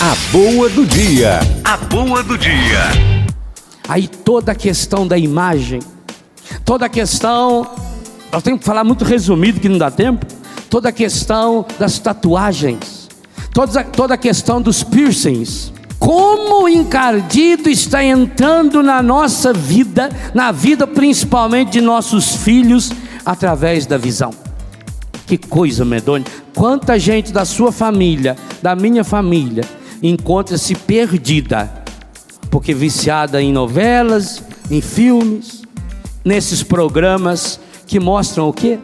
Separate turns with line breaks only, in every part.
A boa do dia. A boa do dia.
Aí toda a questão da imagem, toda a questão, nós temos que falar muito resumido que não dá tempo, toda a questão das tatuagens, toda, toda a questão dos piercings. Como o encardido está entrando na nossa vida, na vida principalmente de nossos filhos, através da visão. Que coisa medonha. Quanta gente da sua família, da minha família, encontra-se perdida, porque viciada em novelas, em filmes, nesses programas que mostram o quê?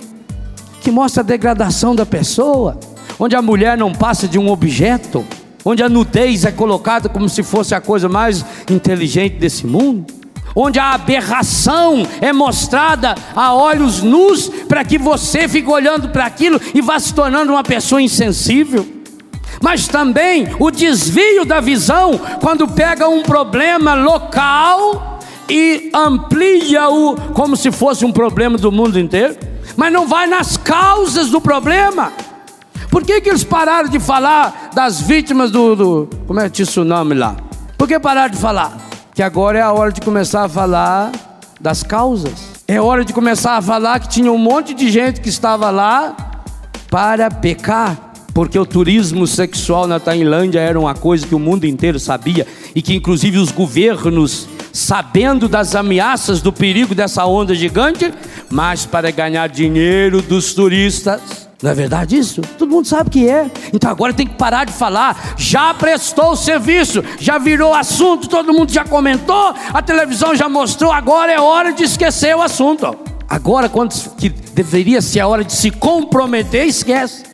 Que mostra a degradação da pessoa, onde a mulher não passa de um objeto, onde a nudez é colocada como se fosse a coisa mais inteligente desse mundo, onde a aberração é mostrada a olhos nus para que você fique olhando para aquilo e vá se tornando uma pessoa insensível mas também o desvio da visão quando pega um problema local e amplia-o como se fosse um problema do mundo inteiro, mas não vai nas causas do problema. Por que, que eles pararam de falar das vítimas do, do como é tsunami lá? Por que pararam de falar? Que agora é a hora de começar a falar das causas. É hora de começar a falar que tinha um monte de gente que estava lá para pecar porque o turismo sexual na Tailândia era uma coisa que o mundo inteiro sabia e que inclusive os governos, sabendo das ameaças do perigo dessa onda gigante, mas para ganhar dinheiro dos turistas. Não é verdade isso? Todo mundo sabe que é. Então agora tem que parar de falar. Já prestou o serviço, já virou assunto, todo mundo já comentou, a televisão já mostrou, agora é hora de esquecer o assunto. Agora, quando que deveria ser a hora de se comprometer, esquece.